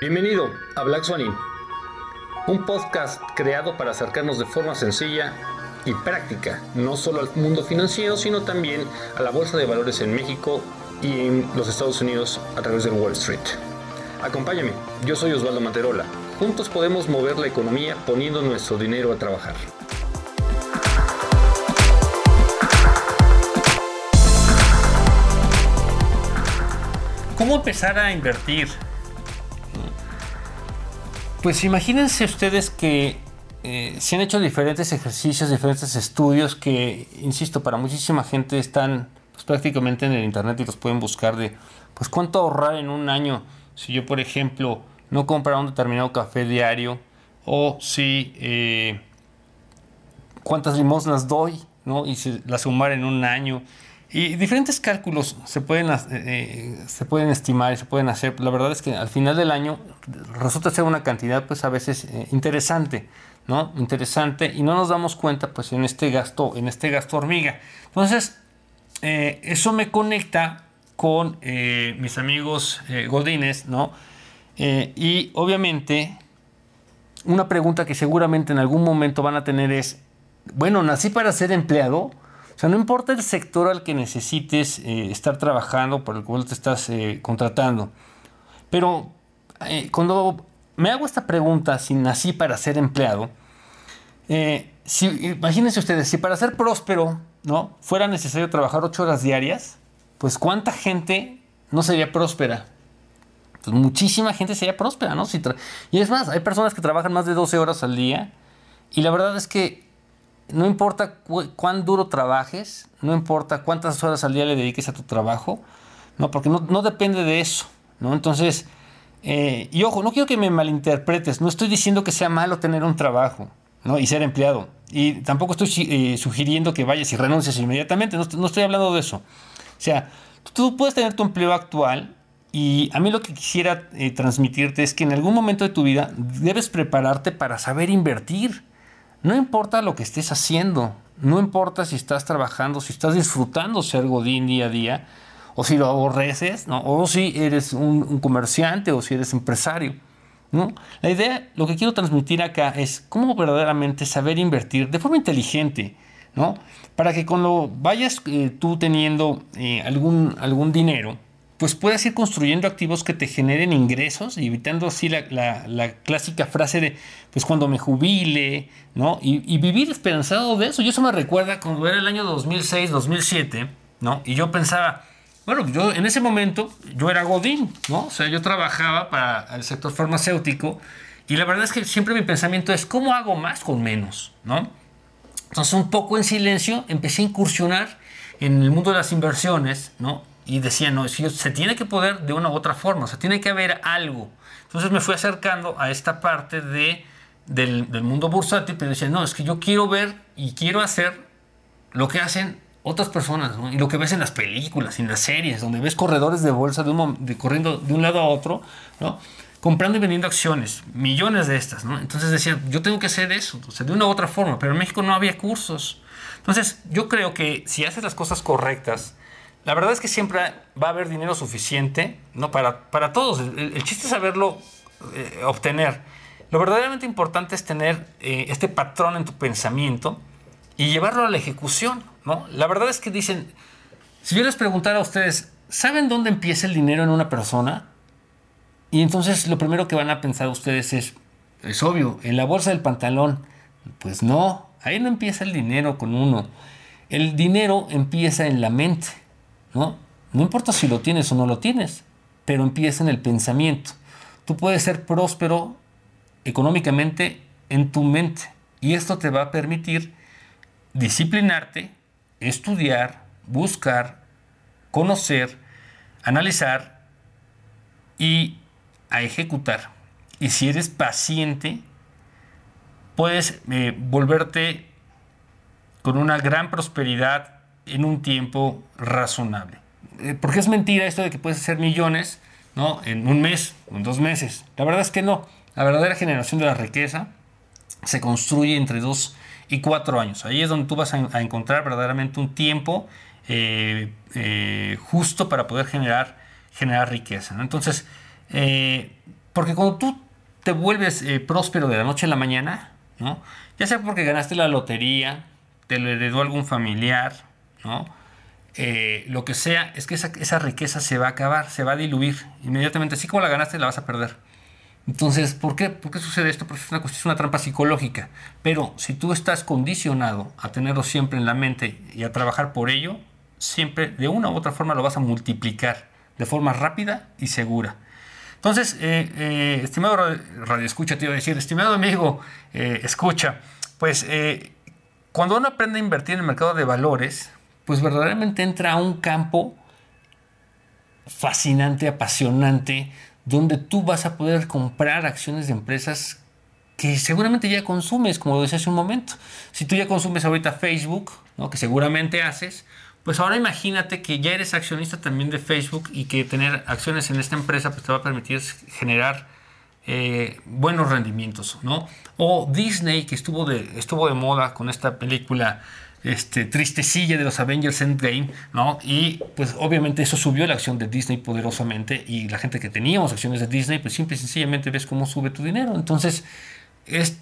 Bienvenido a Black Swan un podcast creado para acercarnos de forma sencilla y práctica, no solo al mundo financiero, sino también a la bolsa de valores en México y en los Estados Unidos a través de Wall Street. Acompáñame, yo soy Osvaldo Materola. Juntos podemos mover la economía poniendo nuestro dinero a trabajar. ¿Cómo empezar a invertir? Pues imagínense ustedes que eh, se han hecho diferentes ejercicios, diferentes estudios que, insisto, para muchísima gente están pues, prácticamente en el internet y los pueden buscar de pues cuánto ahorrar en un año si yo, por ejemplo, no comprara un determinado café diario o si eh, cuántas limosnas doy, ¿no? Y si la sumar en un año y diferentes cálculos se pueden, eh, eh, se pueden estimar y se pueden hacer. La verdad es que al final del año resulta ser una cantidad pues a veces eh, interesante, ¿no? Interesante y no nos damos cuenta pues en este gasto, en este gasto hormiga. Entonces, eso me conecta con mis amigos godines, ¿no? y obviamente una pregunta que seguramente en algún momento van a tener es, bueno, nací para ser empleado, sea, no importa el sector al que necesites eh, estar trabajando, por el cual te estás eh, contratando. Pero eh, cuando me hago esta pregunta, si nací para ser empleado, si, imagínense ustedes, si para ser próspero ¿no? fuera necesario trabajar ocho horas diarias, pues cuánta gente no sería próspera. Pues muchísima gente sería próspera, ¿no? y es más, hay personas que trabajan más de 12 horas al día y la verdad es que no importa cuán duro trabajes, no importa cuántas horas al día le dediques a tu trabajo, no, porque no, depende de eso, ¿no? Entonces, eh, y ojo, no quiero que me malinterpretes, no estoy diciendo que sea malo tener un trabajo, ¿no? Y ser empleado. Y tampoco estoy eh, sugiriendo que vayas y renuncies inmediatamente, no, estoy hablando de eso. O sea, tú puedes tener tu empleo actual y a mí lo que quisiera eh, transmitirte es que en algún momento de tu vida debes prepararte para saber invertir. No importa lo que estés haciendo, no importa si estás trabajando, si estás disfrutando ser Godín día a día, o si lo aborreces, ¿no? o si eres un, comerciante o si eres empresario. ¿no? La idea, lo que quiero transmitir acá es cómo verdaderamente saber invertir de forma inteligente, ¿no? para que cuando vayas eh, tú teniendo eh, algún, algún dinero, pues puedas ir construyendo activos que te generen ingresos y evitando así la, clásica frase de, pues cuando me jubile, ¿no? Y, vivir esperanzado de eso. Yo eso me recuerda cuando era el año 2006, 2007, ¿no? Y yo pensaba, bueno, yo en ese momento yo era Godín, ¿no? O sea, yo trabajaba para el sector farmacéutico y la verdad es que siempre mi pensamiento es, ¿cómo hago más con menos, ¿no? Entonces un poco en silencio empecé a incursionar en el mundo de las inversiones, ¿no? Y decía, no, se tiene que poder de una u otra forma, o sea, tiene que haber algo. Entonces me fui acercando a esta parte de, del, mundo bursátil, pero decía, no, es que yo quiero ver y quiero hacer lo que hacen otras personas, y lo que ves en las películas, en las series, donde ves corredores de bolsa de un, de, corriendo de un lado a otro, ¿no? comprando y vendiendo acciones, millones de estas. ¿no? Entonces decía, yo tengo que hacer eso, o sea, de una u otra forma, pero en México no había cursos. Entonces yo creo que si haces las cosas correctas, la verdad es que siempre va a haber dinero suficiente ¿no? para, para todos. El, chiste es saberlo eh, obtener. Lo verdaderamente importante es tener eh, este patrón en tu pensamiento y llevarlo a la ejecución. ¿no? La verdad es que dicen, si yo les preguntara a ustedes, ¿saben dónde empieza el dinero en una persona? Y entonces lo primero que van a pensar ustedes es, es obvio, en la bolsa del pantalón. Pues no, ahí no empieza el dinero con uno. El dinero empieza en la mente. ¿No? No importa si lo tienes o no lo tienes, pero empieza en el pensamiento. Tú puedes ser próspero económicamente en tu mente y esto te va a permitir disciplinarte, estudiar, buscar, conocer, analizar y a ejecutar. Y si eres paciente, puedes eh, volverte con una gran prosperidad en un tiempo razonable. Eh, porque es mentira esto de que puedes hacer millones ¿no? en un mes o en dos meses. La verdad es que no. La verdadera generación de la riqueza se construye entre dos y cuatro años. Ahí es donde tú vas a, encontrar verdaderamente un tiempo eh, eh, justo para poder generar, generar riqueza. Entonces, Porque cuando tú te vuelves próspero de la noche a la mañana, ¿no? Ya sea porque ganaste la lotería, te lo heredó algún familiar, Eh, lo que sea, es que esa, riqueza se va a acabar, se va a diluir inmediatamente. Así como la ganaste, la vas a perder. Entonces, ¿por qué, ¿Por qué sucede esto? Porque es una, trampa psicológica. Pero si tú estás condicionado a tenerlo siempre en la mente y a trabajar por ello, siempre de una u otra forma lo vas a multiplicar de forma rápida y segura. Entonces, eh, eh, estimado radio escucha, te iba a decir, estimado amigo, escucha, pues cuando uno aprende a invertir en el mercado de valores, pues verdaderamente entra a un campo fascinante, apasionante, donde tú vas a poder comprar acciones de empresas que seguramente ya consumes, como lo decía hace un momento. Si tú ya consumes ahorita Facebook, ¿no? que seguramente haces, pues ahora imagínate que ya eres accionista también de Facebook y que tener acciones en esta empresa pues te va a permitir generar eh, buenos rendimientos, ¿no? O Disney, que estuvo de, estuvo de moda con esta película este, tristecilla de los Avengers Endgame, ¿no? Y pues obviamente eso subió la acción de Disney poderosamente y la gente que teníamos acciones de Disney, pues simple y sencillamente ves cómo sube tu dinero. Entonces, es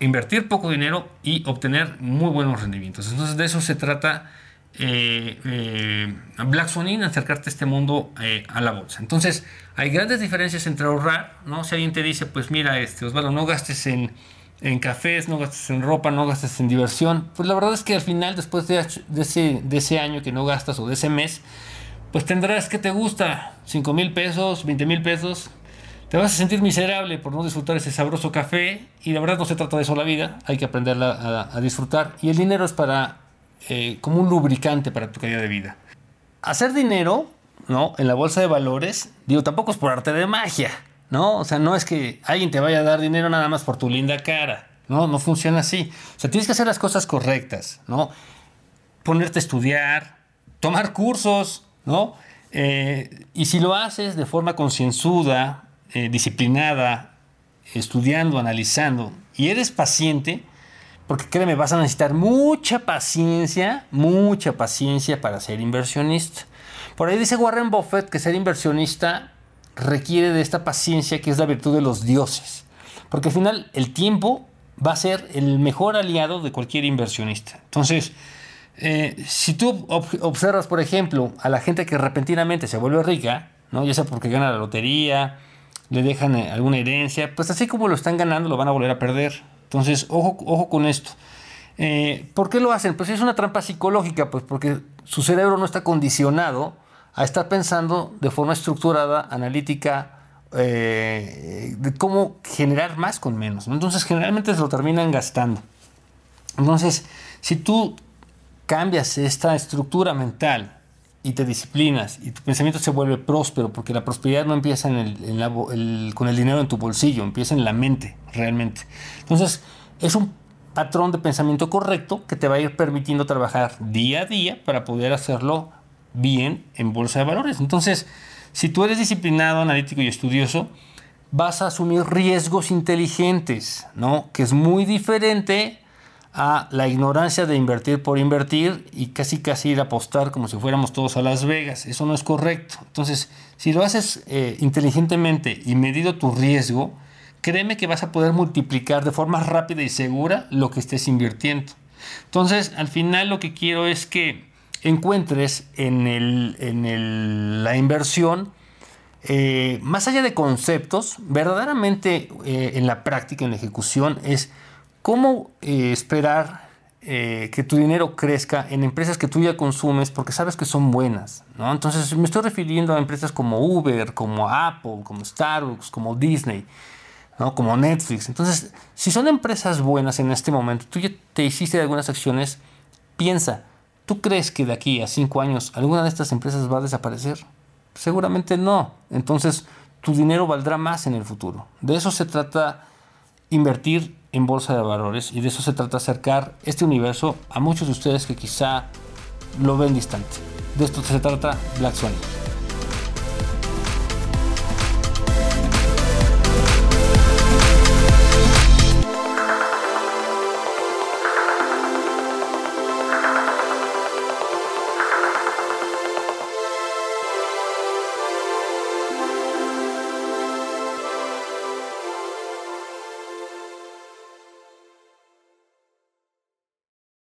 invertir poco dinero y obtener muy buenos rendimientos. Entonces, de eso se trata eh, eh, Black Swan acercarte a este mundo eh, a la bolsa. Entonces, hay grandes diferencias entre ahorrar, ¿no? Si alguien te dice, pues mira, este, Osvaldo, no gastes en, en cafés, no gastes en ropa, no gastes en diversión, pues la verdad es que al final, después de, ese, de ese año que no gastas o de ese mes, pues tendrás que te gusta 5 mil pesos, 20 mil pesos, te vas a sentir miserable por no disfrutar ese sabroso café y la verdad no se trata de eso la vida, hay que aprenderla a, a disfrutar y el dinero es para eh, como un lubricante para tu calidad de vida. Hacer dinero, ¿no? En la bolsa de valores, digo, tampoco es por arte de magia, ¿no? O sea, no es que alguien te vaya a dar dinero nada más por tu linda cara, ¿no? No funciona así. O sea, tienes que hacer las cosas correctas, ¿no? Ponerte a estudiar, tomar cursos, ¿no? Eh, y si lo haces de forma concienzuda, eh, disciplinada, estudiando, analizando, y eres paciente, porque créeme, vas a necesitar mucha paciencia, mucha paciencia para ser inversionista. Por ahí dice Warren Buffett que ser inversionista requiere de esta paciencia que es la virtud de los dioses. Porque al final el tiempo va a ser el mejor aliado de cualquier inversionista. Entonces, eh, si tú observas, por ejemplo, a la gente que repentinamente se vuelve rica, ¿no? ya sea porque gana la lotería, le dejan eh, alguna herencia, pues así como lo están ganando, lo van a volver a perder. Entonces, ojo, ojo con esto. Eh, ¿Por qué lo hacen? Pues es una trampa psicológica, pues porque su cerebro no está condicionado a estar pensando de forma estructurada, analítica, eh, de cómo generar más con menos. Entonces, generalmente se lo terminan gastando. Entonces, si tú cambias esta estructura mental y te disciplinas y tu pensamiento se vuelve próspero, porque la prosperidad no empieza con el dinero en tu bolsillo, empieza en la mente realmente. Entonces, es un patrón de pensamiento correcto que te va a ir permitiendo trabajar día a día para poder hacerlo bien en bolsa de valores. Entonces, si tú eres disciplinado, analítico y estudioso, vas a asumir riesgos inteligentes, ¿no? Que es muy diferente a la ignorancia de invertir por invertir y casi casi ir a apostar como si fuéramos todos a Las Vegas. Eso no es correcto. Entonces, si lo haces eh, inteligentemente y medido tu riesgo, créeme que vas a poder multiplicar de forma rápida y segura lo que estés invirtiendo. Entonces, al final lo que quiero es que encuentres en, el, la inversión, eh, más allá de conceptos, verdaderamente eh, en la práctica, en la ejecución, es cómo eh, esperar que tu dinero crezca en empresas que tú ya consumes porque sabes que son buenas. ¿no? Entonces me estoy refiriendo a empresas como Uber, como Apple, como Starbucks, como Disney como Netflix. Entonces, si son empresas buenas en este momento, tú ya te hiciste algunas acciones, piensa, ¿tú crees que de aquí a cinco años alguna de estas empresas va a desaparecer? Seguramente no. Entonces, tu dinero valdrá más en el futuro. De eso se trata invertir en bolsa de valores y de eso se trata acercar este universo a muchos de ustedes que quizá lo ven distante. De esto se trata Black Swan.